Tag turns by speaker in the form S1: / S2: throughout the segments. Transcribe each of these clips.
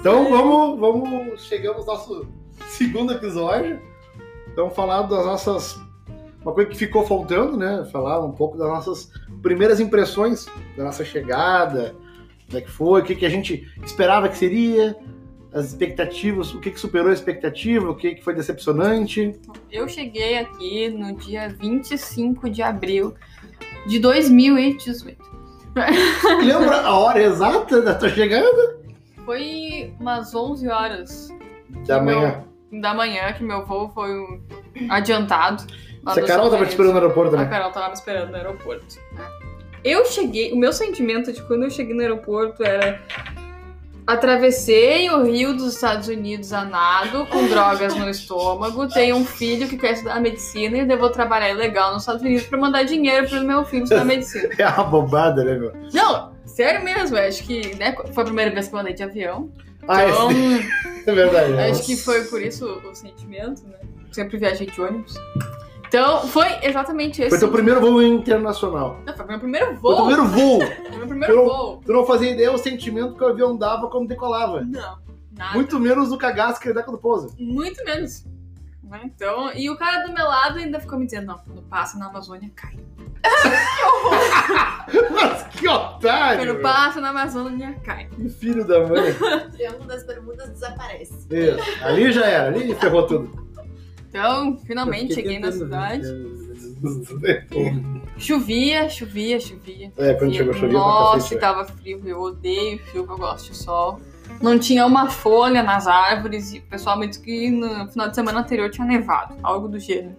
S1: Então vamos, vamos. Chegamos ao nosso segundo episódio. Então falar das nossas. Uma coisa que ficou faltando, né? Falar um pouco das nossas primeiras impressões da nossa chegada, como é que foi, o que, que a gente esperava que seria, as expectativas, o que, que superou a expectativa, o que, que foi decepcionante.
S2: Eu cheguei aqui no dia 25 de abril de 2018.
S1: Lembra a hora exata da tua chegada?
S2: Foi umas 11 horas
S1: Da
S2: Meu-
S1: manhã.
S2: da manhã que meu voo foi um adiantado.
S1: a Carol tava te esperando no aeroporto,
S2: A
S1: né?
S2: Carol tava me esperando no aeroporto. Eu cheguei, o meu sentimento de quando eu cheguei no aeroporto era atravessei o rio dos Estados Unidos a nado, com drogas no estômago, tenho um filho que quer estudar medicina e eu devo trabalhar ilegal nos Estados Unidos pra mandar dinheiro pro meu filho estudar medicina.
S1: É uma bobada, né, meu?
S2: Não, sério mesmo, eu acho que né, foi a primeira vez que eu andei de avião.
S1: Ah,
S2: Então,
S1: esse- é verdade. né?
S2: Acho que foi por isso o sentimento, né? Sempre viajei de ônibus. Então, foi exatamente esse.
S1: Foi teu primeiro voo internacional.
S2: Não, foi meu primeiro
S1: Foi
S2: voo.
S1: teu primeiro voo.
S2: Foi meu primeiro voo.
S1: Tu não fazia ideia o sentimento que o avião dava quando decolava.
S2: Não, nada.
S1: Muito menos do cagaço que ele dá quando pousa.
S2: Muito menos. Né? Então, e o cara do meu lado ainda ficou me dizendo, não, quando passa na Amazônia, cai.
S1: Mas que otário!
S2: Quando passa na Amazônia, cai.
S1: Que filho da mãe.
S3: Triângulo das Bermudas desaparece.
S1: Isso. Ali já era, ali ferrou tudo.
S2: Então, finalmente cheguei na cidade. Chovia, chovia, chovia.
S1: É, quando chegou chovia
S2: Nossa, tava frio. Eu odeio chuva, eu gosto de sol. Não tinha uma folha nas árvores e o pessoal me disse que no final de semana anterior tinha nevado, algo do gênero.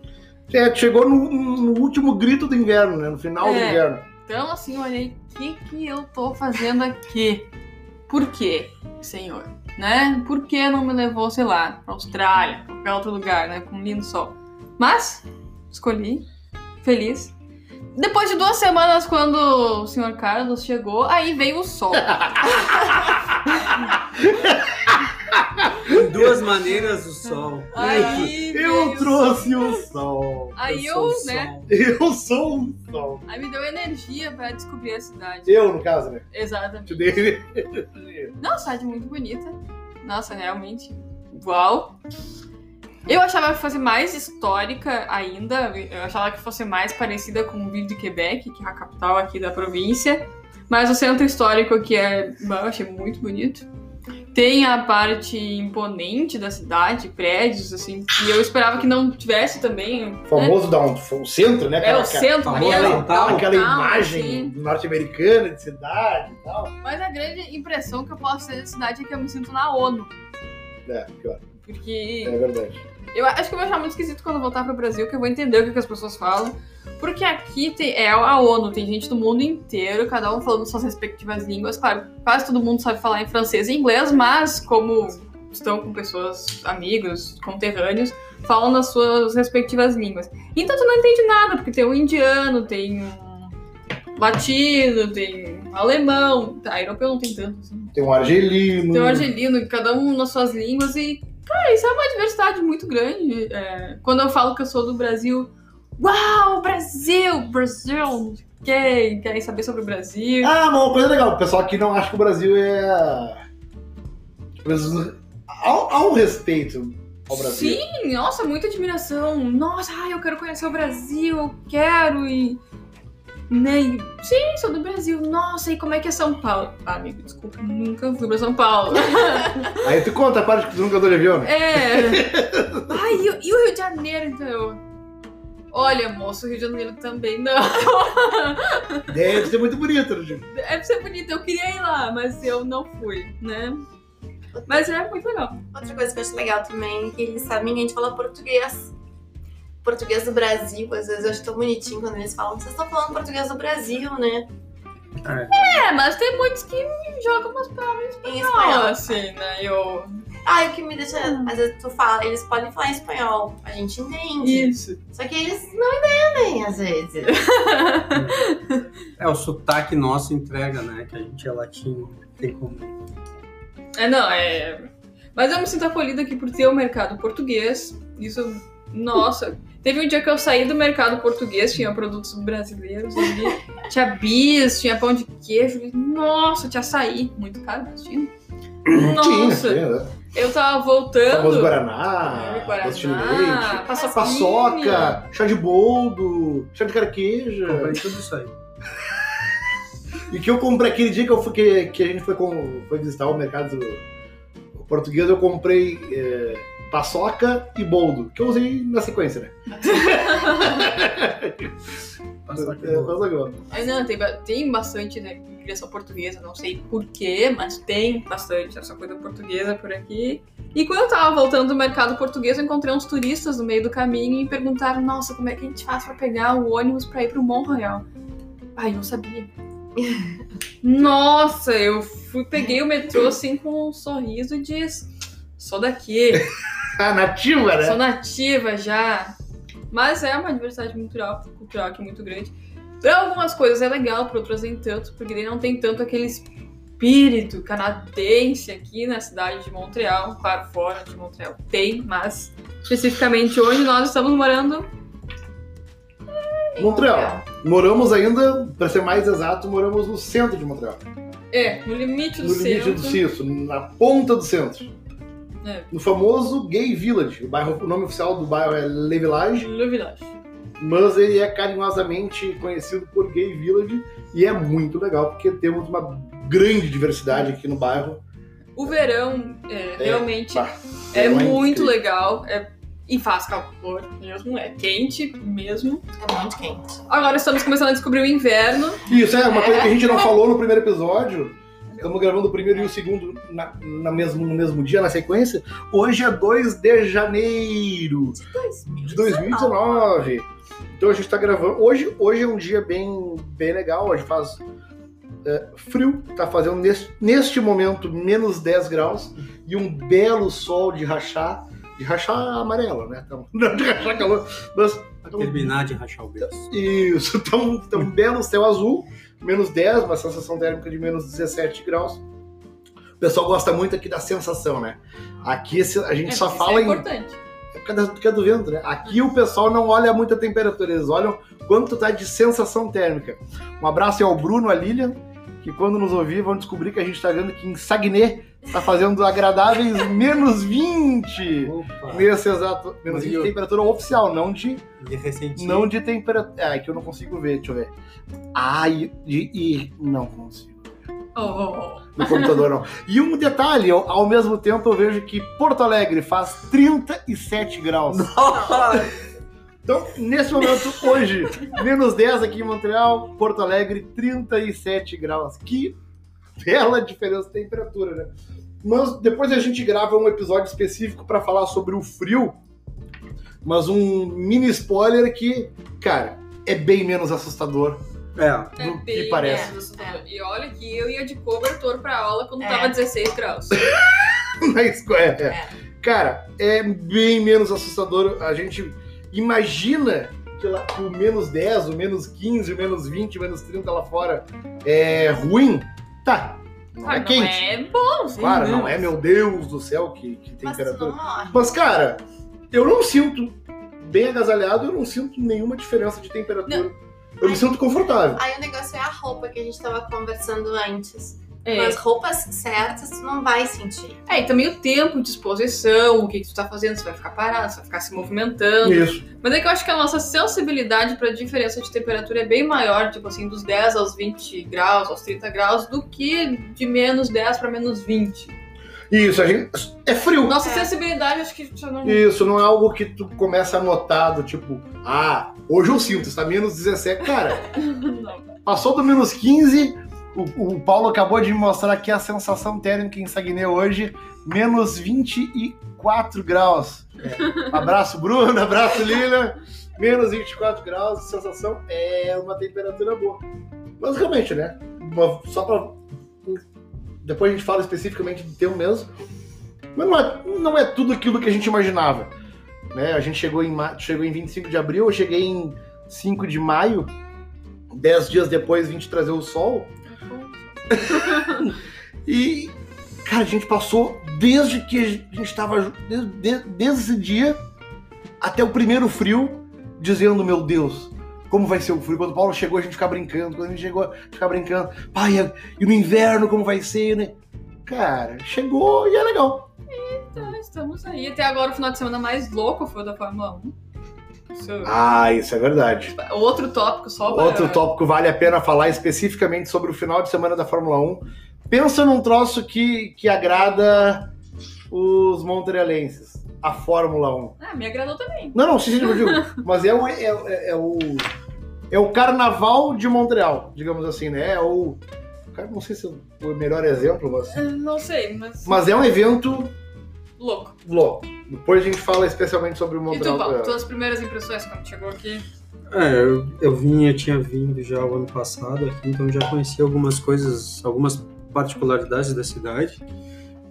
S1: É, chegou no, no último grito do inverno, né? No final do
S2: É.
S1: inverno.
S2: Então, assim, eu olhei, o que que eu tô fazendo aqui? Por quê, senhor? Né? Por que não me levou, sei lá, pra Austrália, qualquer outro lugar, né? Com um lindo sol. Mas, escolhi, feliz. Depois de duas semanas, quando o senhor Carlos chegou, aí veio o sol.
S4: Duas maneiras o sol.
S2: Aí
S1: Eu trouxe o sol.
S2: Aí eu,
S4: o
S2: né?
S1: Eu sou o sol.
S2: Aí me deu energia pra descobrir a cidade.
S1: Eu, no caso, né?
S2: Exatamente.
S1: Te dei.
S2: Não, cidade muito bonita. Nossa, realmente. Uau. Eu achava que fosse mais histórica ainda. Eu achava que fosse mais parecida com o Ville de Quebec, que é a capital aqui da província. Mas o centro histórico aqui é. Eu achei muito bonito. Tem a parte imponente da cidade, prédios, assim. E eu esperava que não tivesse também.
S1: O
S2: né?
S1: famoso da onde? O centro, né?
S2: É
S1: Aquela-
S2: o centro,
S4: famosa
S2: ali,
S4: downtown,
S1: Aquela
S2: downtown,
S1: imagem
S2: assim.
S1: norte-americana de cidade e tal.
S2: Mas a grande impressão que eu posso ter da cidade é que eu me sinto na ONU.
S1: É, pior.
S2: Porque
S1: É verdade.
S2: Eu acho que eu vou achar muito esquisito quando voltar pro Brasil, que eu vou entender o que, que as pessoas falam. Porque aqui tem, é a ONU, tem gente do mundo inteiro, cada um falando suas respectivas línguas. Claro, quase todo mundo sabe falar em francês e inglês, mas como estão com pessoas, amigos, conterrâneos, falam nas suas respectivas línguas. Então tu não entende nada, porque tem um indiano, tem um latino, tem um alemão, tá, europeu não tem tanto, assim.
S1: Tem um argelino.
S2: Tem um argelino, cada um nas suas línguas e, cara, isso é uma diversidade muito grande. É, quando eu falo que eu sou do Brasil, uau, Brasil, Brasil, quê, querem saber sobre o Brasil.
S1: Ah, mas uma coisa legal, o pessoal aqui não acha que o Brasil é. Há um respeito ao Brasil.
S2: Sim, nossa, muita admiração. Nossa, ai, eu quero conhecer o Brasil, eu quero e. Né? e, Sim, sou do Brasil. Nossa, e como é que é São Paulo? Ah, amigo, desculpa, nunca fui pra São Paulo.
S1: Aí tu conta a parte que tu nunca andou de avião, né?
S2: É. Ai, e, o- e o Rio de Janeiro, então? Olha, moço, o Rio de Janeiro também não.
S1: Deve ser muito bonito, né, Gil?
S2: É pra ser bonito, eu queria ir lá, mas eu não fui, né? Mas é muito legal.
S3: Outra coisa que eu acho legal também é que eles sabem que a gente fala português. Português do Brasil, às vezes eu acho tão bonitinho quando eles falam, vocês estão falando português do Brasil, né?
S2: É, mas tem muitos que jogam umas palavras
S3: Em espanhol.
S2: assim, né? Eu.
S3: Ah, o que me deixa. Às vezes tu fala, eles podem falar em espanhol, a gente entende.
S2: Isso.
S3: Só que eles não entendem, às vezes.
S4: É, o sotaque nosso entrega, né? Que a gente é latino. Tem como.
S2: É, não, é. Mas eu me sinto acolhida aqui por ter o mercado português. Isso, nossa. Teve um dia que eu saí do mercado português, tinha produtos brasileiros ali. Tinha bis, tinha pão de queijo. Nossa, tinha açaí. Muito caro, mas tinha. Nossa,
S1: Tinha, tinha, né?
S2: eu tava
S1: Famoso
S2: voltando.
S1: Guaraná,
S2: É, Guaraná,
S1: doce de leite,
S2: paçoquinha.
S1: paçoca, chá de boldo, chá de carqueja.
S4: Comprei tudo isso aí.
S1: E que eu comprei aquele dia que, eu fui, que, que a gente foi, com, foi visitar o mercado português, eu comprei é, paçoca e boldo, que eu usei na sequência, né?
S4: Passou aqui.
S1: É, paçoca.
S2: Ai, não, tem, tem bastante né, criação portuguesa, não sei porquê, mas tem bastante essa coisa portuguesa por aqui. E quando eu tava voltando do mercado português, eu encontrei uns turistas no meio do caminho e perguntaram: Nossa, como é que a gente faz pra pegar o ônibus pra ir pro Montreal? Ai, não sabia. Nossa, eu fui, peguei o metrô assim com um sorriso e disse: Sou daqui.
S1: Ah, nativa, né?
S2: Sou nativa já. Mas é uma diversidade cultural, cultural aqui muito grande. Pra algumas coisas é legal, para outras nem tanto, porque daí não tem tanto aquele espírito canadense aqui na cidade de Montreal. Claro, fora de Montreal tem, mas especificamente onde nós estamos morando.
S3: Em
S1: Montreal. Moramos ainda, pra ser mais exato, moramos no centro de Montreal.
S2: É, no limite do
S1: No limite
S2: centro.
S1: do Cisso, na ponta do centro.
S2: É.
S1: No famoso Gay Village. O, bairro, o nome oficial do bairro é Le Village,
S2: Le Village.
S1: mas ele é carinhosamente conhecido por Gay Village e é muito legal porque temos uma grande diversidade aqui no bairro.
S2: O verão é, realmente
S1: bah,
S2: é,
S1: é
S2: muito
S1: incrível.
S2: legal. É, e faz calor mesmo, é quente mesmo.
S3: É muito quente.
S2: Agora estamos começando a descobrir o inverno.
S1: Isso é uma coisa que a gente não falou no primeiro episódio. Estamos gravando o primeiro e o segundo na, na mesmo, no mesmo dia, na sequência. Hoje é 2 de janeiro de 2019. Então a gente está gravando. Hoje, hoje é um dia bem, bem legal. Hoje faz é, frio, tá fazendo neste, neste momento menos 10 graus e um belo sol de rachar. De rachar amarelo, né? Então, não de rachar calor, mas.
S4: Terminar de rachar o berço.
S1: Isso, tá um, tá um belo céu azul, menos 10, uma sensação térmica de menos 17 graus. O pessoal gosta muito aqui da sensação, né? Aqui a gente
S2: É,
S1: só fala
S2: é
S1: em.
S2: importante.
S1: É por causa do que é do vento, né? Aqui o pessoal não olha muito a temperatura, eles olham quanto tá de sensação térmica. Um abraço aí ao Bruno, a Lilian, que quando nos ouvir vão descobrir que a gente tá vendo que em Saguenay tá fazendo agradáveis menos 20.
S4: Opa!
S1: Nesse exato. Menos 20 de
S4: Meu.
S1: temperatura oficial, não de
S4: De recentinho.
S1: não de temperatura. Ah, é que eu não consigo ver, deixa eu ver. Ah, e. e- não consigo.
S2: Oh, oh, oh.
S1: No computador não. E um detalhe, eu- ao mesmo tempo eu vejo que Porto Alegre faz 37 graus. Então, nesse momento, hoje, menos 10 aqui em Montreal, Porto Alegre, 37 graus. Que bela diferença de temperatura, né? Mas depois a gente grava um episódio específico para falar sobre o frio. Mas um mini spoiler que, cara, é bem menos assustador
S4: É.
S2: É
S1: do que
S2: bem
S1: parece.
S2: menos assustador. E olha que eu ia de cobertor pra aula quando
S3: É.
S2: tava 16 graus.
S1: na escola. É.
S3: É.
S1: Cara, é bem menos assustador. A gente imagina que, lá, que o menos 10, o menos 15, o menos 20, o menos 30 lá fora é ruim. Tá. Não
S2: Ah,
S1: é
S2: não
S1: quente.
S2: é bom, sim.
S1: Claro, não
S2: não.
S1: é, meu Deus do céu, que, que
S3: Mas
S1: temperatura.
S3: não morre.
S1: Mas, cara, eu não sinto, bem agasalhado, eu não sinto nenhuma diferença de temperatura. Eu me sinto confortável.
S3: Aí o negócio é a roupa que a gente tava conversando antes.
S2: É.
S3: Com as roupas certas, tu não vai sentir.
S2: É, e também o tempo de exposição, o que, que tu tá fazendo, você vai ficar parado, você vai ficar se movimentando.
S1: Isso.
S2: Mas é que eu acho que a nossa sensibilidade pra diferença de temperatura é bem maior, tipo assim, dos 10 aos 20 graus, aos 30 graus, do que de menos 10 pra menos 20.
S1: Isso, a gente. É frio.
S2: Nossa
S3: É.
S2: sensibilidade, acho que já não.
S1: Isso, não é algo que tu começa a notar, do tipo, ah, hoje eu sinto, está menos 17. Cara,
S2: não.
S1: passou do menos 15, o, o Paulo acabou de me mostrar aqui a sensação térmica em Saguenay hoje, menos 24 graus. É. Abraço, Bruno, abraço, Lilian. Menos 24 graus, sensação é uma temperatura boa. Mas realmente, né? só pra. Depois a gente fala especificamente do termo mesmo. Mas não é, não é tudo aquilo que a gente imaginava. Né? A gente chegou em, chegou em 25 de abril, eu cheguei em 5 de maio. Dez dias depois vim te trazer o sol. E, cara, a gente passou desde que a gente estava. Desde, de- desde esse dia até o primeiro frio, dizendo: Meu Deus, como vai ser o frio? Quando o Paulo chegou, a gente ficava brincando. Quando a gente chegou, a gente ficava brincando. Pai, e no inverno, como vai ser, né? cara, chegou e é legal.
S2: Então, estamos aí. Até agora o final de semana mais louco foi o da Fórmula 1. Isso-
S1: Ah, isso é verdade.
S2: Outro tópico só para...
S1: Outro tópico vale a pena falar especificamente sobre o final de semana da Fórmula 1. Pensa num troço que, que agrada os montrealenses. A Fórmula 1.
S2: Ah, me agradou também.
S1: Não, não, sim, sim, eu digo. Mas é o, é, é- é o. É o carnaval de Montreal, digamos assim, né? É o. Cara, não sei se é o melhor exemplo, mas.
S2: Não sei, mas...
S1: Mas é um evento
S2: Louco.
S1: louco. Depois a gente fala especialmente sobre o
S2: E tu,
S1: Montreal.
S2: Paulo? Tuas primeiras impressões quando chegou aqui?
S4: É, eu, eu vim, eu tinha vindo já o ano passado aqui, então já conheci algumas coisas, algumas particularidades da cidade.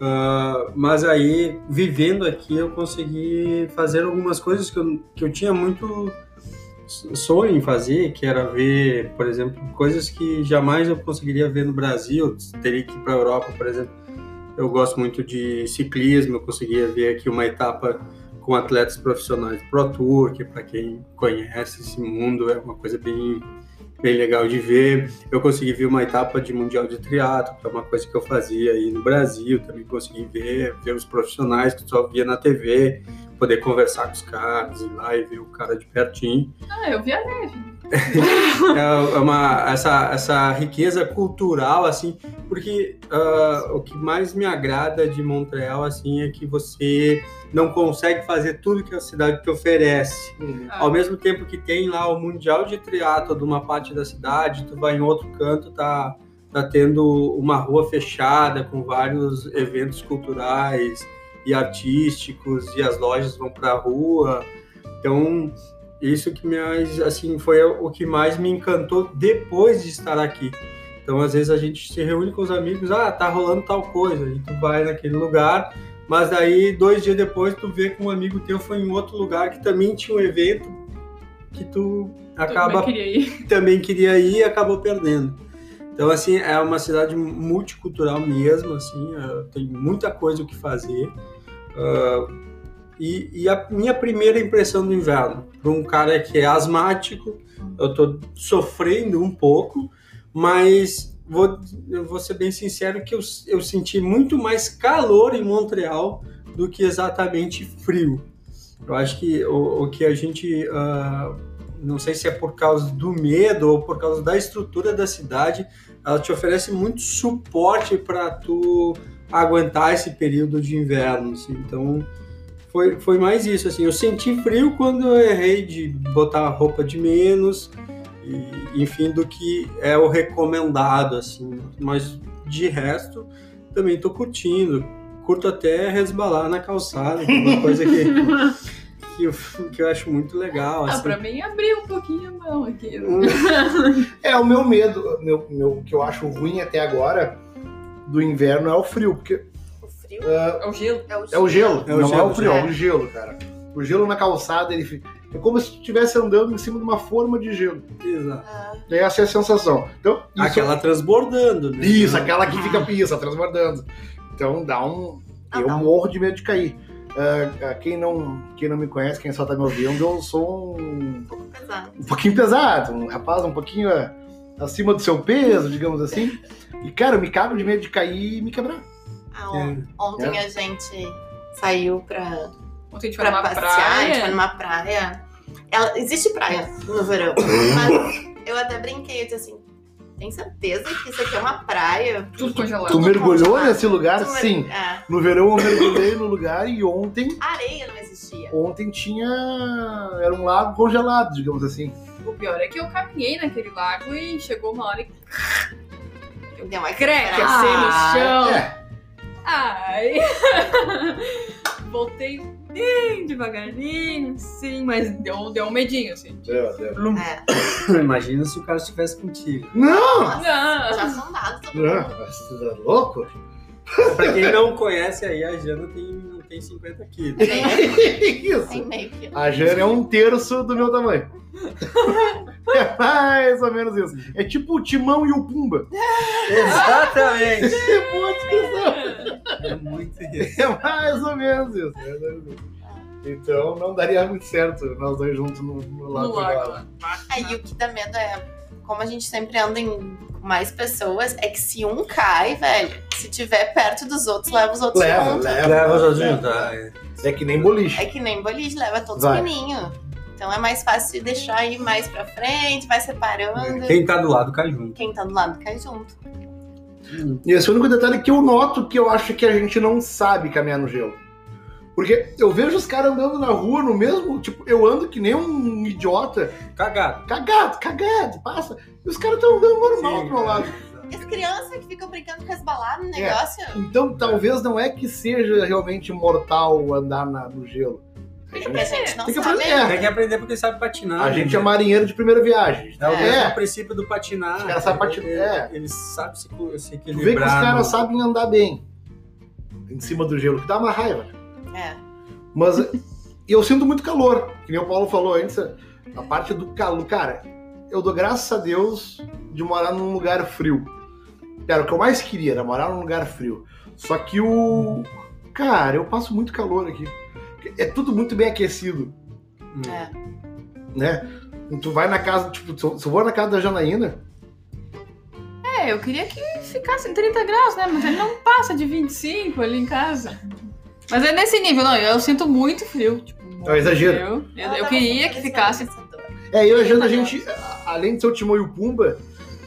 S4: Ah, mas aí, vivendo aqui, eu consegui fazer algumas coisas que eu, que eu tinha muito sonho em fazer, que era ver, por exemplo, coisas que jamais eu conseguiria ver no Brasil, teria que ir para a Europa, por exemplo. Eu gosto muito de ciclismo, eu conseguia ver aqui uma etapa com atletas profissionais Pro Tour, que para quem conhece esse mundo é uma coisa bem, bem legal de ver. Eu consegui ver uma etapa de Mundial de Triatlo, que é uma coisa que eu fazia aí no Brasil, também consegui ver, ver os profissionais que só via na TV, poder conversar com os caras, ir lá e ver o cara de pertinho.
S2: Ah, eu vi a neve.
S4: É uma, essa, essa riqueza cultural, assim, porque ah, o que mais me agrada de Montreal, assim, é que você não consegue fazer tudo que a cidade te oferece.
S1: Uhum.
S2: Ah,
S4: Ao mesmo tempo que tem lá o Mundial de Triatlo de uma parte da cidade, tu vai em outro canto, tá, tá tendo uma rua fechada com vários eventos culturais e artísticos e as lojas vão para a rua. Então, isso que mais, assim, foi o que mais me encantou depois de estar aqui. Então, às vezes a gente se reúne com os amigos, ah, tá rolando tal coisa, e tu vai naquele lugar, mas daí dois dias depois tu vê que um amigo teu foi em outro lugar que também tinha um evento que tu
S2: tu
S4: acaba
S2: também queria ir.
S4: também queria ir e acabou perdendo. Então, assim, é uma cidade multicultural mesmo, assim, eh, tem muita coisa o que fazer. Ah, e, e a minha primeira impressão do inverno, para um cara que é asmático, eu tô sofrendo um pouco, mas vou, vou ser bem sincero que eu, eu senti muito mais calor em Montreal do que exatamente frio. Eu acho que o, o que a gente ah, não sei se é por causa do medo ou por causa da estrutura da cidade, ela te oferece muito suporte para tu aguentar esse período de inverno. assim. Então, foi, foi mais isso. Assim, eu senti frio quando eu errei de botar roupa de menos, e, enfim, do que é o recomendado. assim. Mas de resto, também estou curtindo. Curto até resbalar na calçada, é uma coisa que, que, eu, que eu acho muito legal.
S2: Ah,
S4: assim.
S2: pra mim abriu um pouquinho a mão aqui.
S1: É, o meu medo, meu, meu, que eu acho ruim até agora do inverno é o frio, porque
S3: O frio
S2: É o gelo.
S3: é o
S1: é o gelo,
S4: É o
S1: não é
S4: gelo,
S1: o frio, é
S3: é.
S1: o gelo, cara. O gelo na calçada, ele fica- é como se tu estivesse andando em cima de uma forma de gelo.
S4: Exato.
S3: Ah,
S1: Essa é a sensação. Então, isso,
S4: Aquela transbordando, né?
S1: isso aquela que fica isso, transbordando. Então dá um.
S3: Ah,
S1: eu
S3: tá.
S1: morro de medo de cair. Ah, quem, não, quem não me conhece, quem só tá me ouvindo, eu sou um
S3: um pouco pesado.
S1: um pouquinho pesado, um rapaz um pouquinho ah, acima do seu peso, digamos assim. E, cara, eu me cago de medo de cair e me quebrar.
S3: Ah, on-
S4: É.
S3: Ontem a gente saiu pra,
S2: Ontem a gente
S3: pra passear, a gente foi
S2: praia.
S3: numa praia. Ela, existe praia no verão, mas eu até brinquei, eu disse assim, tem certeza que isso aqui é uma praia?
S2: Tudo congelado.
S1: Tu mergulhou
S3: congelado.
S1: nesse lugar?
S3: Tu mer-
S1: Sim.
S3: É,
S1: No verão eu mergulhei no lugar e ontem,
S3: areia não existia.
S1: ontem tinha. Era um lago congelado, digamos assim.
S2: O pior é que eu caminhei naquele lago e chegou uma hora que
S3: Deu uma
S2: creque
S3: quebrada.
S2: assim no chão.
S1: É,
S2: Ai. Voltei bem devagarinho, sim, mas deu, deu um medinho, assim.
S1: deu, deu.
S3: É.
S4: Imagina se o cara estivesse contigo.
S1: Não!
S3: Nossa,
S2: Não.
S3: já são dados todo
S1: Não,
S3: mundo.
S1: mas tu é louco?
S4: Pra quem não conhece aí, a Jana tem, tem 50 quilos.
S3: Tem
S1: Isso.
S3: meio que.
S1: A Jana é um terço do meu tamanho. É mais ou menos isso. É tipo o Timão e o Pumba.
S4: Exatamente!
S1: É.
S4: É muito isso.
S1: É mais ou menos isso. é mais ou menos isso. Então não daria muito certo nós dois juntos no, no
S2: No
S1: lago. congelado.
S2: lá.
S3: E o que dá medo é, como a gente sempre anda em mais pessoas, é que se um cai, velho, se tiver perto dos outros, leva os outros
S1: Leva,
S3: junto.
S1: leva.
S4: Leva os outros é.
S1: É que nem boliche.
S3: É que nem boliche, leva todos
S1: Vai.
S3: fininho. Então é mais fácil de deixar ir mais pra frente, vai separando.
S4: Quem tá do lado cai junto.
S3: Quem tá do lado cai junto.
S1: E esse é o único detalhe que eu noto que eu acho que a gente não sabe caminhar no gelo. Porque eu vejo os caras andando na rua no mesmo. Tipo, eu ando que nem um idiota,
S4: Cagado.
S1: cagado, cagado, passa. E os caras estão andando normal
S4: Sim,
S1: pro meu lado.
S3: As crianças que ficam brincando com resbalado no
S1: É.
S3: negócio.
S1: Então talvez não é que seja realmente mortal andar na- no gelo. A
S3: Porque a
S1: gente,
S3: gente não
S1: Tem que aprender. É.
S4: Tem que aprender porque sabe patinar.
S1: a
S4: né?
S1: gente é marinheiro de primeira viagem.
S4: É o
S3: É.
S4: mesmo princípio do patinar.
S1: Os caras sabem patinar,
S4: Ele-
S1: é.
S4: Eles sabem se, se
S1: Tu vê que os
S4: equilibrar.
S1: caras sabem andar bem em cima do gelo, que dá uma raiva.
S3: É.
S1: Mas eu sinto muito calor, que nem o Paulo falou antes, a parte do calor. Cara, eu dou graças a Deus de morar num lugar frio. Cara, o que eu mais queria era morar num lugar frio. Só que o. Cara, eu passo muito calor aqui. É tudo muito bem aquecido.
S3: É.
S1: né? Tu vai na casa, tipo, se eu se eu vou na casa da Janaína,
S2: É, eu queria que ficasse em 30 graus, né? Mas ele não passa de 25 ali em casa. Mas é nesse nível, não. Eu sinto muito frio. Tipo, muito
S1: É um exagero.
S2: frio. Eu, eu
S3: tava
S2: queria que ficasse.
S3: aquecedor.
S1: É, eu e a Jana, a gente, além de ser o Timão e o Pumba,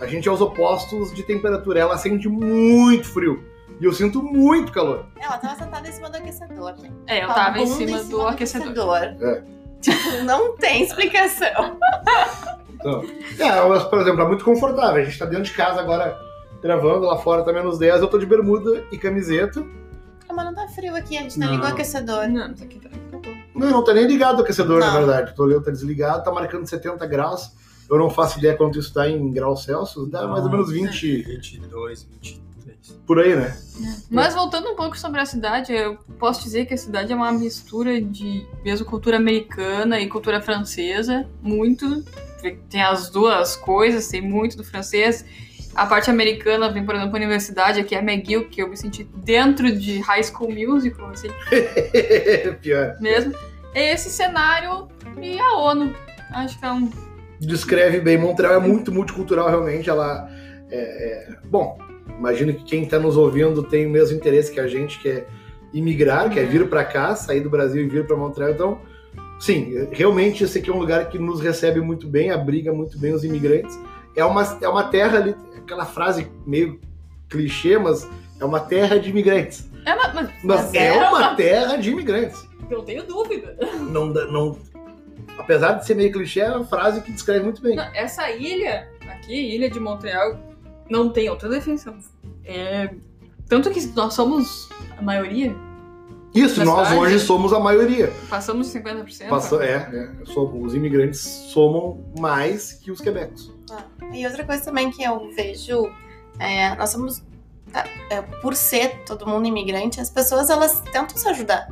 S1: a gente é os opostos de temperatura. Ela sente muito frio. E eu sinto muito calor.
S3: Ela tava sentada em cima do aquecedor, gente.
S2: É, eu
S3: Com a
S2: tava em
S3: bunda
S2: cima do aquecedor.
S1: É.
S3: Tipo, não tem explicação.
S1: Então, é, mas, por exemplo, é muito confortável. A gente tá dentro de casa agora gravando, lá fora tá menos 10, eu tô de bermuda e camiseta.
S3: Mas não tá frio aqui, a gente não,
S4: Não.
S3: ligou o aquecedor.
S2: Não, isso aqui tá. tá.
S1: Não, não tá nem ligado o aquecedor, na
S3: Não.
S1: verdade. Tô olhando, tá desligado, tá marcando 70 graus. Eu não faço ideia quanto isso tá em graus Celsius, dá mais ou menos 20
S4: 22, 23.
S1: por aí, né?
S2: Mas voltando um pouco sobre a cidade, eu posso dizer que a cidade é uma mistura de mesmo cultura americana e cultura francesa, muito. Tem as duas coisas, tem muito do francês. A parte americana vem, por exemplo, a universidade, aqui é a McGill, que eu me senti dentro de High School Musical, assim,
S1: Pior.
S2: mesmo. É esse cenário e a ONU. Acho que é um.
S1: Descreve bem. Montreal é muito multicultural, realmente. Ela é, é- Bom, imagino que quem tá nos ouvindo tem o mesmo interesse que a gente, que é imigrar, que é vir pra cá, sair do Brasil e vir pra Montreal. Então, sim, realmente esse aqui é um lugar que nos recebe muito bem, abriga muito bem os imigrantes. É uma, é uma terra ali, aquela frase meio clichê, mas é uma terra de imigrantes.
S2: É uma, mas,
S1: Mas é
S3: é
S1: uma terra de imigrantes.
S2: eu tenho dúvida.
S1: Não, não, apesar de ser meio clichê, é uma frase que descreve muito bem.
S2: Não, essa ilha, aqui, ilha de Montreal, não tem outra definição. É, tanto que nós somos a maioria,
S1: Isso, nós
S2: cidade?
S1: hoje somos a maioria.
S2: passamos de 50%.
S1: Passa- é, é, os imigrantes somam mais que os quebecos.
S3: Ah, E outra coisa também que eu vejo, é, nós somos, tá, é, por ser todo mundo imigrante, as pessoas elas tentam se ajudar.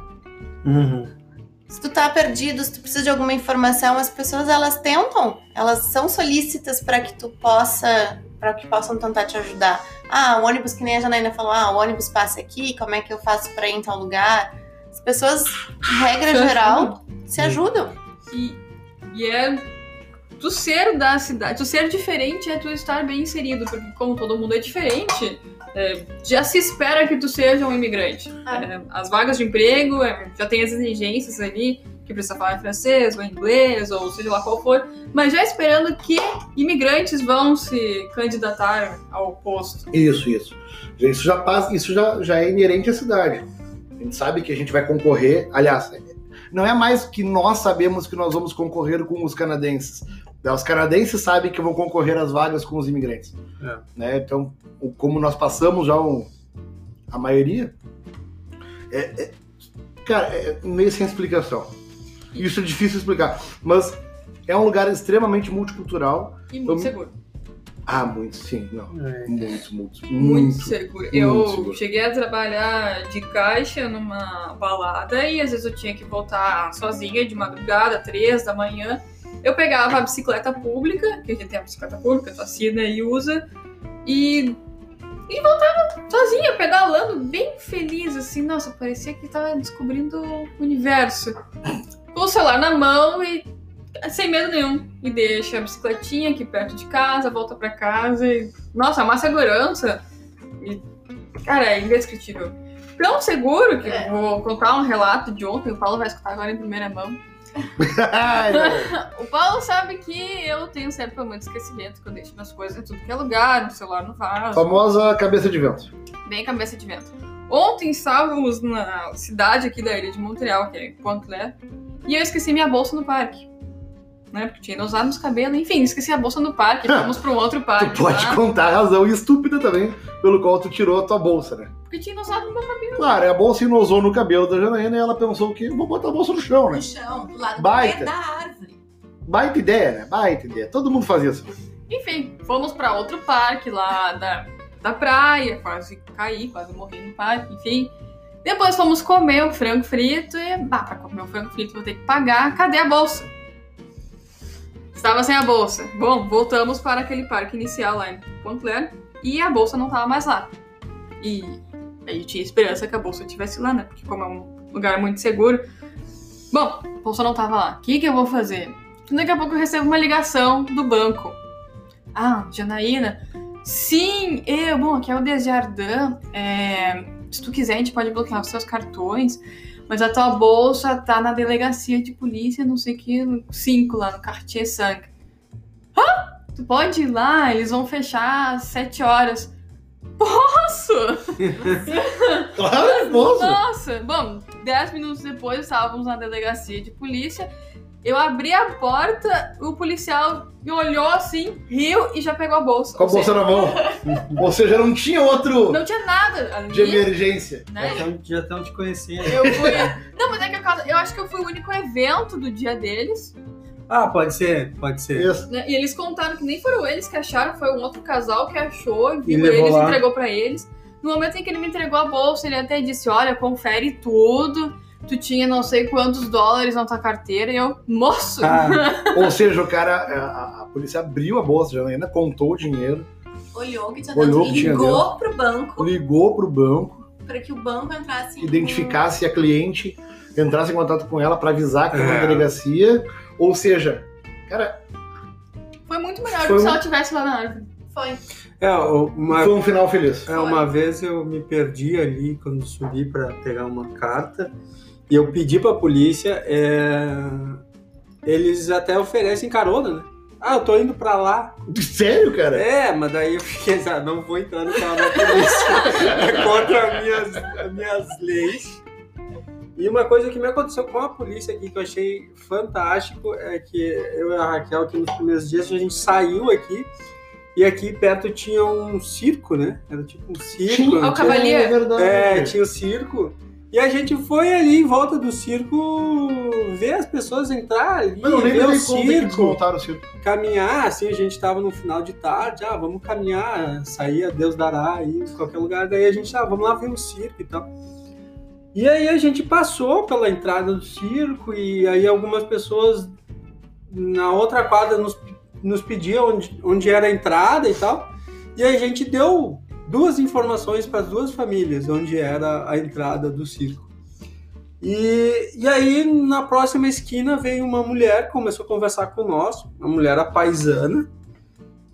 S4: Uhum.
S3: Se tu tá perdido, se tu precisa de alguma informação, as pessoas elas tentam, elas são solícitas para que tu possa, para que possam tentar te ajudar. Ah, o ônibus que nem a Janaína falou, ah, o ônibus passa aqui, como é que eu faço para ir em tal lugar? As pessoas, regra
S2: Se
S3: geral, se ajudam.
S2: E, e é. Tu ser da cidade, tu ser diferente é tu estar bem inserido, porque como todo mundo é diferente, é, já se espera que tu seja um imigrante.
S3: Ah.
S2: É, as vagas de emprego, é, já tem as exigências ali, que precisa falar francês ou inglês, ou seja lá qual for, mas já esperando que imigrantes vão se candidatar ao posto.
S1: Isso, isso. Isso já passa, isso já, já é inerente à cidade. A gente sabe que a gente vai concorrer. Aliás, não é mais que nós sabemos que nós vamos concorrer com os canadenses. Os canadenses sabem que vão concorrer às vagas com os imigrantes.
S4: É.
S1: Né? Então, como nós passamos já um- a maioria, é, é- cara, é meio sem explicação. Isso é difícil explicar. Mas é um lugar extremamente multicultural.
S2: E muito seguro.
S1: Ah, muito, sim. Não,
S4: É.
S1: muito, muito,
S2: Muito,
S1: muito.
S2: seguro.
S1: muito
S2: eu
S1: seguro.
S2: cheguei a trabalhar de caixa numa balada e às vezes eu tinha que voltar sozinha de madrugada, três da manhã. Eu pegava a bicicleta pública, que a gente tem a bicicleta pública, tu assina e usa, e, e voltava sozinha, pedalando, bem feliz, assim, nossa, parecia que tava descobrindo o universo. Com o celular na mão e sem medo nenhum. E deixa a bicicletinha aqui perto de casa, volta pra casa e. Nossa, é uma segurança. E, cara, é indescritível. Tão seguro que
S3: É.
S2: eu vou contar um relato de ontem, o Paulo vai escutar agora em primeira mão.
S1: Ai.
S2: O Paulo sabe que eu tenho certo problema de esquecimento, que eu deixo minhas coisas em tudo que é lugar, no celular no vaso.
S1: Famosa cabeça de vento.
S2: Bem cabeça de vento. Ontem estávamos na cidade aqui da ilha de Montreal, que é Pointe Claire, e eu esqueci minha bolsa no parque. Né? Porque tinha usado nos cabelos, enfim, esqueci a bolsa no parque, fomos para um outro parque.
S1: Tu pode
S2: lá,
S1: contar a razão estúpida também pelo qual tu tirou a tua bolsa, né?
S2: Porque tinha usado no meu cabelo.
S1: Claro, a bolsa inosou no cabelo da Janaína e ela pensou que vou botar a bolsa no chão, né?
S3: No chão, do lado
S1: Baita.
S3: da árvore.
S1: Baita ideia, né? Baita ideia. Todo mundo faz isso.
S2: Enfim, fomos para outro parque lá da, da praia, quase caí, quase morri no parque, enfim. Depois fomos comer o frango frito e, bah, pra comer o frango frito vou ter que pagar. Cadê a bolsa? Estava sem a bolsa. Bom, voltamos para aquele parque inicial lá em Pointe Claire e a bolsa não estava mais lá. E aí tinha esperança que a bolsa estivesse lá, né? Porque como é um lugar muito seguro. Bom, a bolsa não estava lá. O que, que eu vou fazer? Daqui a pouco eu recebo uma ligação do banco. Ah, Janaína. Sim, eu. Bom, aqui é o Desjardins. É, se tu quiser, a gente pode bloquear os seus cartões. Mas a tua bolsa tá na delegacia de polícia, não sei que, 5 lá no Cartier Sangue. Hã? Tu pode ir lá, eles vão fechar às 7 horas. Posso?
S1: Claro, moço.
S2: Nossa! Bom, 10 minutos depois estávamos na delegacia de polícia. Eu abri a porta, o policial me olhou assim, riu e já pegou a bolsa.
S1: Com a bolsa na mão. Ou seja, não tinha outro
S2: Não tinha nada ali,
S1: de emergência.
S2: né?
S4: Já estão- Já estão te conhecendo.
S2: Eu fui. Não, mas é que eu, eu acho que eu fui o único evento do dia deles.
S4: Ah, pode ser, pode ser.
S1: Isso.
S2: né? E eles contaram que nem foram eles que acharam, foi um outro casal que achou,
S4: E
S2: viu
S4: levou
S2: eles,
S4: lá.
S2: entregou pra eles. No momento em que ele me entregou a bolsa, ele até disse: Olha, confere tudo. Tu tinha não sei quantos dólares na tua carteira. E eu, moço,
S4: Ah,
S1: Ou seja, o cara, a, a polícia abriu a bolsa, já ainda contou o dinheiro,
S3: Olhou que tinha
S1: Olhou que
S3: ligou pro banco
S1: ligou pro banco,
S3: para que o banco entrasse em
S1: identificasse a cliente, entrasse em contato com ela pra avisar que era uma
S4: É.
S1: delegacia. Ou seja, cara,
S2: foi muito melhor
S1: Foi
S2: do que se
S1: um-
S2: ela tivesse lá na árvore.
S3: Foi.
S4: é, uma,
S1: foi um final feliz.
S4: é, uma vez eu me perdi ali quando subi para pegar uma carta e eu pedi para a polícia. é, eles até oferecem carona, né? Ah, eu tô indo para lá.
S1: Sério, cara?
S4: É, mas daí eu fiquei, ah, não vou entrar no carro da polícia. É contra as minhas, as minhas leis. E uma coisa que me aconteceu com a polícia aqui, que eu achei fantástico, é que eu e a Raquel, aqui nos primeiros dias, a gente saiu aqui e aqui perto tinha um circo, né? Era tipo um circo.
S1: Tinha,
S2: Ao Cavalier.
S1: É verdade.
S4: É, tinha o circo. E a gente foi ali em volta do circo ver as pessoas entrar ali,
S1: nem
S4: ver o
S1: que eles
S4: circo
S1: o circo.
S4: caminhar, assim, a gente tava no final de tarde, ah, vamos caminhar, sair a Deus dará aí, em qualquer lugar, daí a gente, ah, vamos lá ver o circo e tal. E aí a gente passou pela entrada do circo e aí algumas pessoas na outra quadra nos, nos pediam onde, onde era a entrada e tal, e a gente deu duas informações para as duas famílias onde era a entrada do circo. E, e aí, na próxima esquina, veio uma mulher, começou a conversar com nós, uma mulher apaisana,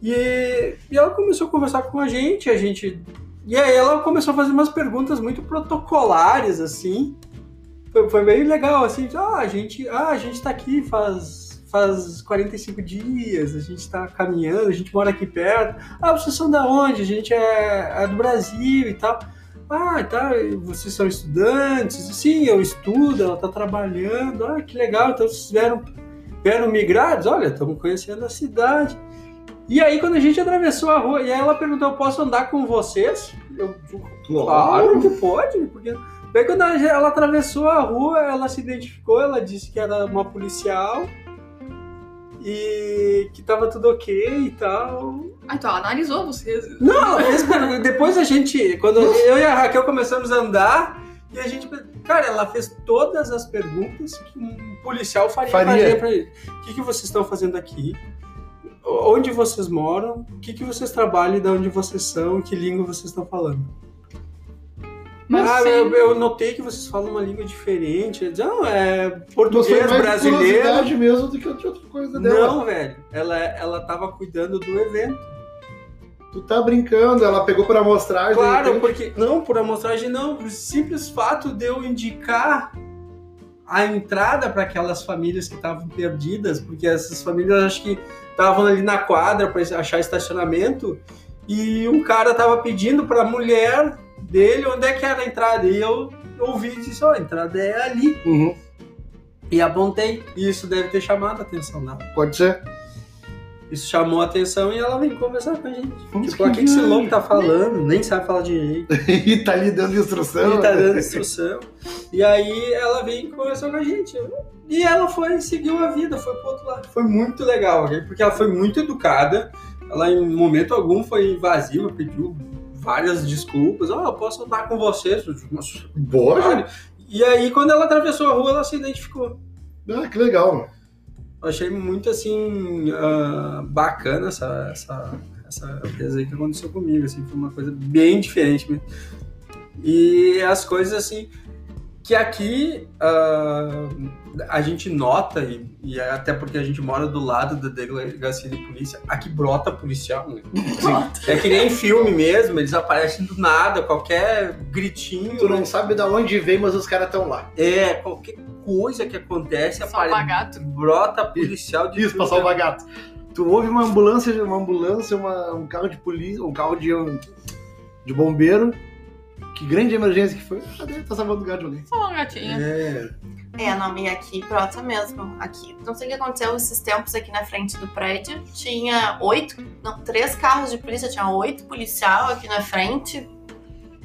S4: e, e ela começou a conversar com a gente, a gente... E aí ela começou a fazer umas perguntas muito protocolares, assim. Foi, foi bem legal, assim, ah, a gente, ah, a gente tá aqui faz, faz 45 dias, a gente tá caminhando, a gente mora aqui perto. Ah, vocês são da onde? A gente é, é do Brasil e tal. Ah, tá, vocês são estudantes? Sim, eu estudo, ela tá trabalhando. Ah, que legal, então vocês vieram, vieram migrados? Olha, estamos conhecendo a cidade. E aí, quando a gente atravessou a rua, e aí ela perguntou, eu posso andar com vocês? Eu, claro que pode, porque... Daí quando ela, ela atravessou a rua, ela se identificou, ela disse que era uma policial e que tava tudo ok e tal.
S2: Ah, então ela analisou vocês.
S4: Não, ela fez pergunta. depois a gente, quando eu e a Raquel começamos a andar, e a gente, cara, ela fez todas as perguntas que um policial faria,
S1: Faria.
S4: pra ele. O que, que vocês estão fazendo aqui? Onde vocês moram? O que, que vocês trabalham e de onde vocês são? Que língua vocês estão falando?
S2: Mas
S4: ah, eu, eu notei que vocês falam uma língua diferente. Não, é português
S1: mais
S4: brasileiro.
S1: curiosidade mesmo do que outra outra coisa dela.
S4: Não, velho. Ela, ela tava cuidando do evento.
S1: Tu tá brincando, ela pegou pra mostrar. de
S4: Claro, porque. Não, por amostragem não. O simples fato de eu indicar a entrada para aquelas famílias que estavam perdidas, porque essas famílias acho que estavam ali na quadra para achar estacionamento e um cara tava pedindo para a mulher dele onde é que era a entrada e eu ouvi e disse: Ó, a entrada é ali.
S1: Uhum,
S4: E apontei. E isso deve ter chamado a atenção dela.
S1: pode ser.
S4: Isso chamou a atenção e ela vem conversar com a gente.
S1: Nossa,
S4: Tipo, o que, esse louco tá falando? Nem sabe falar direito.
S1: e tá ali dando instrução.
S4: Ele tá dando instrução. E aí ela vem e conversou com a gente. E ela foi, seguiu a vida, foi pro outro lado. Foi muito legal, porque ela foi muito educada. Ela em momento algum foi invasiva, pediu várias desculpas. Ah, eu posso andar com vocês? Eu digo, "Mas,
S1: Boa,
S4: claro." E aí, quando ela atravessou a rua, ela se identificou.
S1: Ah, que legal,
S4: achei muito assim ah, bacana essa, essa, essa coisa aí que aconteceu comigo, assim, foi uma coisa bem diferente mesmo. E as coisas assim que aqui ah, a gente nota, e, e até porque a gente mora do lado da delegacia de polícia, aqui brota policial, né? É que nem filme mesmo, eles aparecem do nada, qualquer gritinho.
S1: Tu
S4: né?
S1: não sabe da onde vem, mas os caras estão lá.
S4: É, qualquer coisa que acontece,
S2: Salvar
S4: apare-
S2: gato.
S4: brota policial de
S1: Isso, pra
S4: é
S1: salvar gato. Tu ouve uma ambulância, uma ambulância, uma- um carro de polícia, um carro de, um- de bombeiro. Que grande emergência que foi. Ah, deve estar salvando o gato de alguém.
S2: Só uma gatinha.
S4: É,
S3: É, não, e aqui brota mesmo. Aqui. Não sei o que aconteceu esses tempos aqui na frente do prédio. Tinha oito, não, três carros de polícia, tinha oito policial aqui na frente.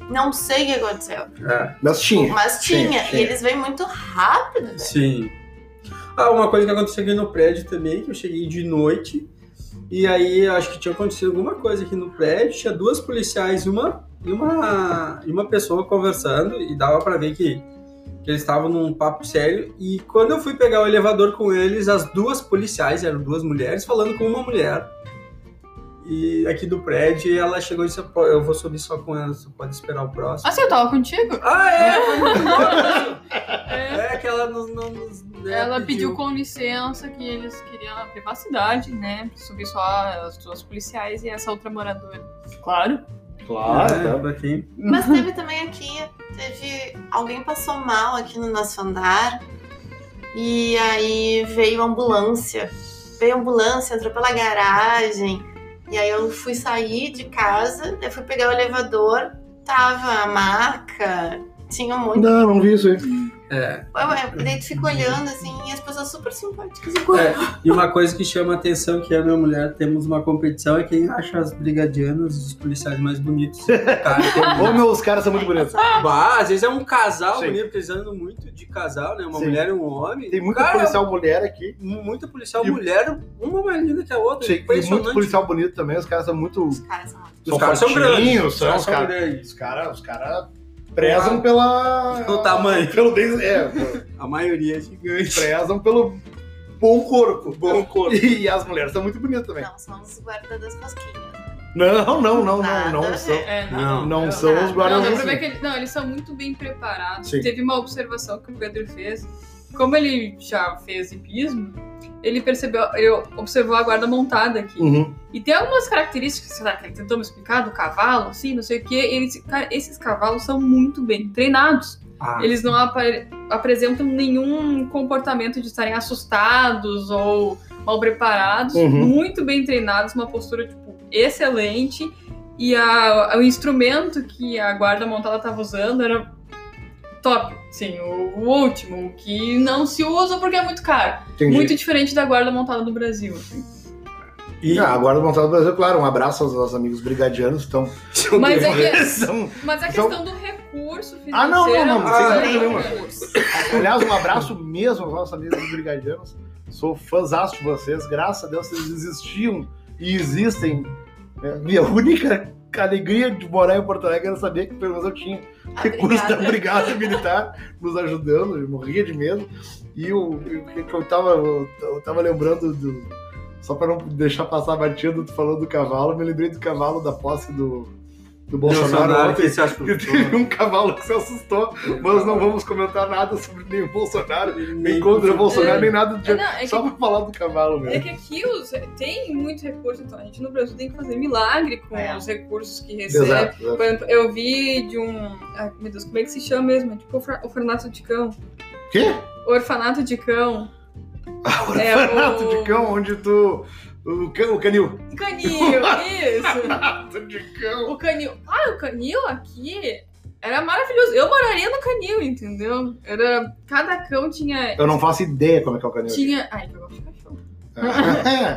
S3: Não sei o que aconteceu.
S4: é.
S1: Mas tinha.
S3: Mas
S1: Tinha,
S3: tinha,
S1: tinha.
S3: e eles vêm muito rápido.
S4: Sim. Ah, uma coisa que aconteceu aqui no prédio também, que eu cheguei de noite, e aí acho que tinha acontecido alguma coisa aqui no prédio, tinha duas policiais e uma, e uma, e uma pessoa conversando, e dava pra ver que, que eles estavam num papo sério, e quando eu fui pegar o elevador com eles, as duas policiais, eram duas mulheres, falando com uma mulher, e aqui do prédio, ela chegou e disse, "Pô, eu vou subir só com ela, você pode esperar o próximo.
S2: Ah, eu tava contigo?
S4: Ah, é? Foi muito bom isso.
S2: É.
S4: É que ela não, não nos. né,
S2: Ela pediu com licença que eles queriam a privacidade, né? Subir só as duas policiais e essa outra moradora. Claro.
S1: Claro,
S4: é, pra quem-
S3: Mas teve também aqui, teve. Alguém passou mal aqui no nosso andar. E aí veio a ambulância. Veio a ambulância, entrou pela garagem. E aí eu fui sair de casa, eu fui pegar o elevador, tava a maca, tinha um monte
S1: Não, não vi isso aí.
S4: É,
S3: Ué, Daí tu fica olhando assim, e as pessoas super simpáticas.
S4: é. E uma coisa que chama atenção que eu e minha mulher temos uma competição é quem acha as brigadianas os policiais mais bonitos. Cara, tem-
S1: Ô, meu, os caras são muito bonitos.
S4: Bah, às vezes é um casal
S1: Sim.
S4: bonito, porque eles andam muito de casal, né? Uma
S1: Sim.
S4: mulher e um homem.
S1: Tem muita
S4: Cara,
S1: policial mulher aqui.
S4: Muita policial
S1: E-
S4: mulher, uma mais linda que a outra.
S1: Sim, e muito policial bonito também. Os caras são muito.
S3: Os caras são
S4: Os caras são grandes. Os
S1: São,
S4: caras
S1: os
S4: são
S1: caras.
S4: grandes.
S1: Os caras os cara prezam pela.
S4: Pelo tamanho.
S1: Pelo. É,
S4: A maioria é gigante.
S1: prezam pelo bom corpo.
S4: Bom corpo.
S1: E as mulheres são muito bonitas também.
S3: Não, são os guardas das cosquinhas.
S1: Não, não, não,
S3: Nada
S1: não,
S3: a
S1: não são.
S2: É,
S4: Não,
S1: Não
S2: eu-
S1: são os
S3: Não,
S2: Não,
S1: guardas
S2: pra
S1: assim.
S2: ele- não, eles são muito bem preparados.
S1: Sim.
S2: Teve uma observação que o Pedro fez. Como ele já fez hipismo, ele percebeu, ele observou a guarda montada aqui.
S1: Uhum.
S2: E tem algumas características, sei lá, que ele tentou me explicar do cavalo, assim, não sei o quê. Eles, cara, esses cavalos são muito bem treinados.
S4: Ah,
S2: Eles não apare- apresentam nenhum comportamento de estarem assustados ou mal preparados.
S1: Uhum.
S2: Muito bem treinados, uma postura, tipo, excelente. E a- o instrumento que a guarda montada estava usando era top. Sim, o, o último, o que não se usa porque é muito caro.
S1: Entendi.
S2: Muito diferente da guarda montada do Brasil. assim.
S4: e...
S1: Ah, agora do Montado do Brasil, claro, um abraço aos nossos amigos brigadianos que estão.
S2: Mas é que-
S1: são-
S2: Mas a
S1: Então-
S2: questão do recurso financeiro...
S1: Ah, não, não, não,
S2: é
S1: sem
S2: muito
S1: dúvida nenhuma.
S2: grande.
S1: Aliás, um abraço mesmo aos nossos amigos brigadianos. Sou fãzaço de vocês. Graças a Deus vocês existiam e existem. É, minha única alegria de morar em Porto Alegre era saber que pelo menos eu tinha recurso da. Brigada Militar nos ajudando, eu morria de medo. E o que eu tava, eu, eu tava lembrando do. Só para não deixar passar batido, tu falou do cavalo, me lembrei do cavalo da posse do, do Bolsonaro
S4: Bolsonaro,
S1: ontem.
S4: que
S1: Que teve um cavalo que se assustou, mas não vamos comentar nada sobre nem o Bolsonaro, nem contra o Bolsonaro, nem nada do
S2: É,
S1: tipo.
S2: não, é que,
S1: Só pra falar do cavalo
S2: é
S1: mesmo.
S2: que aqui os, tem muito recurso, então a gente no Brasil tem que fazer milagre com
S3: É.
S2: os recursos que recebe.
S1: Exato. exato.
S2: Por exemplo, eu vi de um. Ai, meu Deus, como é que se chama mesmo? É tipo orfa- orfanato de cão.
S1: Quê?
S2: Orfanato de cão. É,
S1: Orfanato
S2: o-
S1: de cão, onde tu. O, can, o canil.
S2: Canil, isso!
S1: De cão.
S2: O canil. Ah, o canil aqui era maravilhoso. Eu moraria no canil, entendeu? Era. Cada cão tinha.
S1: Eu não faço ideia como é que é o canil.
S2: Tinha. Ai, que eu gosto de cachorro.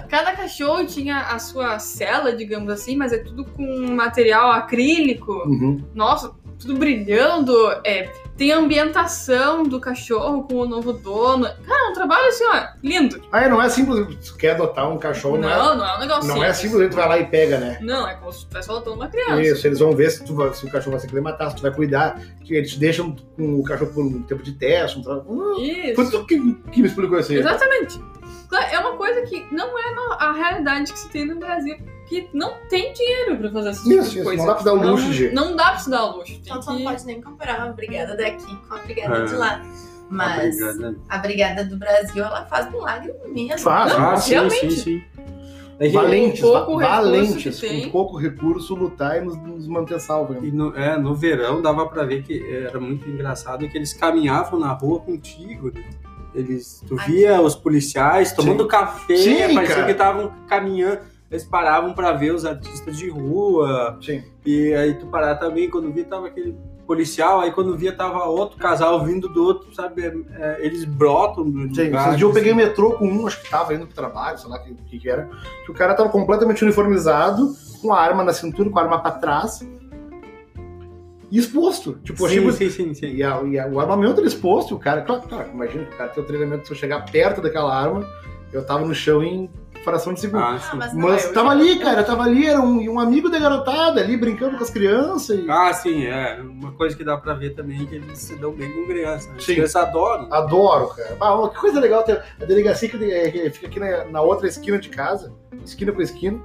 S2: Cada cachorro tinha a sua cela, digamos assim, mas é tudo com material acrílico.
S1: Uhum.
S2: Nossa, tudo brilhando. É, tem a ambientação do cachorro com o novo dono. Cara, é um trabalho assim, ó, lindo.
S1: Aí não é simples, tu quer adotar um cachorro, não,
S2: Não, não é um negócio
S1: é, não é
S2: simples.
S1: simplesmente tu vai lá e pega, né?
S2: Não, é como se tu estivesse adotando uma criança.
S1: Isso, eles vão ver se, tu se o cachorro vai se aclimatar, se tu vai cuidar, que eles te deixam com o cachorro por um tempo de teste. Um tra...
S2: Isso.
S1: Foi tu que, que me explicou isso aí.
S2: Exatamente. É uma coisa que não é a realidade que se tem no Brasil. Que não tem dinheiro pra fazer essas
S1: Isso,
S2: tipo de
S1: isso,
S2: coisa.
S1: não dá pra dar o
S2: Não-
S1: luxo de-
S2: Não dá pra se dar o luxo.
S3: Então tu não
S2: que...
S3: pode nem comparar a brigada daqui com a brigada
S4: É.
S3: de lá. Mas
S4: Obrigado.
S3: a brigada do Brasil, ela faz milagre mesmo.
S1: Faz,
S2: Não,
S4: Ah, sim,
S2: realmente.
S4: sim, sim. Que-
S1: valentes,
S2: Com pouco
S1: valentes,
S2: que
S1: com pouco recurso, lutar e nos, nos manter salvos.
S4: E no, é, no verão dava pra ver que era muito engraçado que eles caminhavam na rua contigo, né? Eles, tu via os policiais tomando café,
S1: Sim,
S4: parecia
S1: cara.
S4: que estavam caminhando, eles paravam pra ver os artistas de rua,
S1: Sim.
S4: e aí tu parava também, quando via tava aquele policial, aí quando via tava outro casal vindo do outro, sabe? É, eles brotam do
S1: Sim,
S4: lugar,
S1: esses dias eu peguei
S4: assim.
S1: metrô com um, acho que tava indo pro trabalho, sei lá o que, que, que era, que o cara tava completamente uniformizado, com a arma na cintura, com a arma pra trás, e exposto. Tipo,
S4: Sim, sim, sim, sim.
S1: E, a- e a- o armamento era exposto, o cara, claro, claro, imagina o cara tem o treinamento, se eu chegar perto daquela arma, eu tava no chão em fração de segundo.
S4: Ah,
S3: Ah, mas não,
S1: Mas
S3: eu
S1: tava ali, cara, tava ali, era um, um amigo da garotada ali, brincando com as crianças. E...
S4: Ah, sim, é. Uma coisa que dá pra ver também é que eles se dão bem com criança. As
S1: Sim.
S4: crianças adoram.
S1: Adoro, cara. Ah, ó, que coisa legal ter a delegacia que, é, que fica aqui na, na outra esquina de casa, esquina com esquina.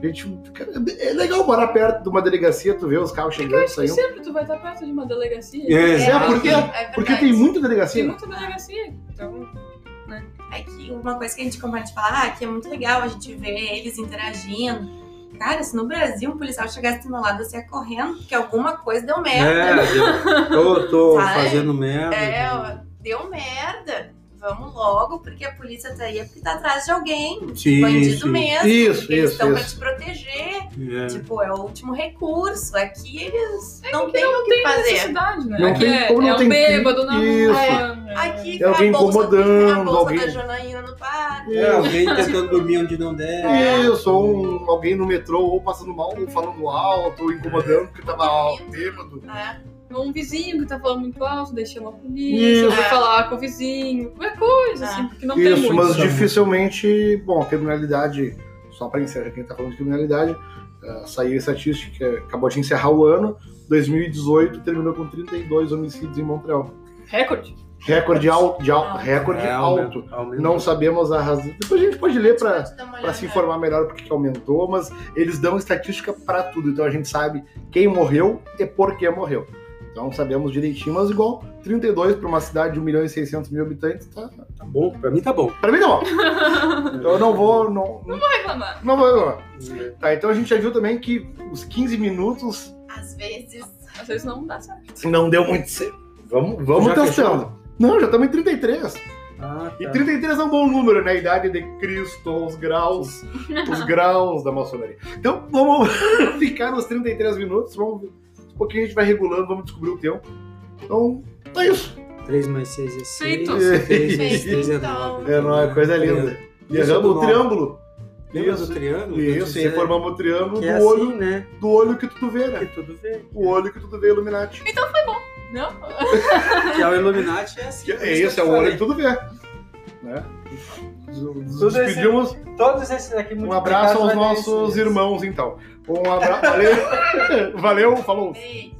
S1: A gente, cara, é legal morar perto de uma delegacia, tu vê os carros chegando,
S2: E
S1: saindo.
S2: sempre tu vai estar perto de uma delegacia.
S4: É,
S1: É, porque,
S3: é
S1: porque tem muita
S2: Tem
S1: delegacia.
S2: muita delegacia. Então,
S3: É que uma coisa que a gente compartilha falar, ah, que é muito legal a gente ver eles interagindo. Cara, se no Brasil um policial chegasse do meu lado, você ia correndo, porque alguma coisa deu merda.
S4: É, eu tô, tô fazendo merda.
S3: É, deu merda. Vamos logo, porque a polícia tá aí é porque tá atrás de alguém.
S4: Sim,
S3: bandido
S4: sim.
S3: mesmo.
S1: Isso,
S3: eles estão pra te proteger.
S4: É.
S3: Tipo, é o último recurso. Aqui eles
S2: É
S3: não têm o que
S2: tem
S3: fazer.
S2: necessidade, né?
S1: Não
S2: Aqui
S1: tem-
S2: é,
S1: como não
S2: é um
S1: tem
S2: bêbado na
S1: isso.
S2: rua. é.
S3: Aqui
S1: É alguém
S3: a bolsa,
S1: incomodando,
S3: a bolsa
S1: alguém-
S3: da Janaína no parque.
S4: É, alguém tentando dormir onde não deve.
S1: Isso, ou um- alguém no metrô, ou passando mal, ou falando alto, ou incomodando porque tava bêbado.
S3: É.
S2: Ou um vizinho que tá falando muito alto, daí chama a polícia,
S1: Isso.
S2: vai
S3: É.
S2: falar com o vizinho, qualquer coisa,
S3: É.
S2: assim, porque não tem
S1: Isso,
S2: muito.
S1: mas dificilmente, bom, a criminalidade, só pra encerrar quem tá falando de criminalidade, eh, saiu a estatística que acabou de encerrar o ano, 2018 terminou com 32 homicídios em Montreal.
S2: Recorde.
S1: Recorde alto, de alto,
S3: Alto.
S1: recorde
S4: É,
S1: alto. Não sabemos a razão. Depois a gente pode ler para se informar melhor porque que aumentou, mas eles dão estatística para tudo, então a gente sabe quem morreu e por que morreu. Então sabemos direitinho, mas igual 32 para uma cidade de 1 milhão e 600 mil habitantes, tá.
S4: Tá bom, pra mim tá bom.
S1: Para mim tá bom. Então eu não vou, não, não,
S2: Vou reclamar.
S1: não vou. Não. Tá, então a gente já viu também que os 15 minutos
S3: Às vezes.
S2: Às vezes não dá certo.
S1: não deu muito certo. Vamos, vamos testando.
S4: fechou?
S1: Não, já estamos em 33.
S4: Ah,
S1: E
S4: tá.
S1: 33 é um bom número, né? A idade de Cristo, os graus, os graus da maçonaria. Então, vamos ficar nos 33 minutos, vamos ver. Um pouquinho a gente vai regulando, vamos descobrir o tempo. Então, é isso.
S4: 3 mais 6 é 6.
S2: Feito.
S4: 6 mais
S3: Feito,
S4: 6 é
S3: então.
S4: 9.
S1: É, não é coisa linda. E
S4: Isso
S1: erramos
S4: do
S1: o triângulo.
S4: Lembra
S1: Isso.
S4: do triângulo?
S1: Isso, e
S4: Dizer
S1: reformamos o triângulo
S4: Que
S1: do
S4: é
S1: olho,
S4: assim, né?
S1: do olho que tudo vê,
S4: Que
S1: né?
S4: tudo vê.
S1: O olho que tudo vê, Illuminati.
S2: Não?
S4: Que é o Illuminati é assim.
S1: Que é
S4: isso
S1: esse,
S4: que
S1: é o olho que tudo vê. Né? Nos
S4: Tudo esse-
S1: despedimos.
S4: Todos esses aqui
S1: Um abraço aos nossos
S4: isso.
S1: irmãos, então. Um abraço. Valeu. Valeu, falou.
S3: Ei.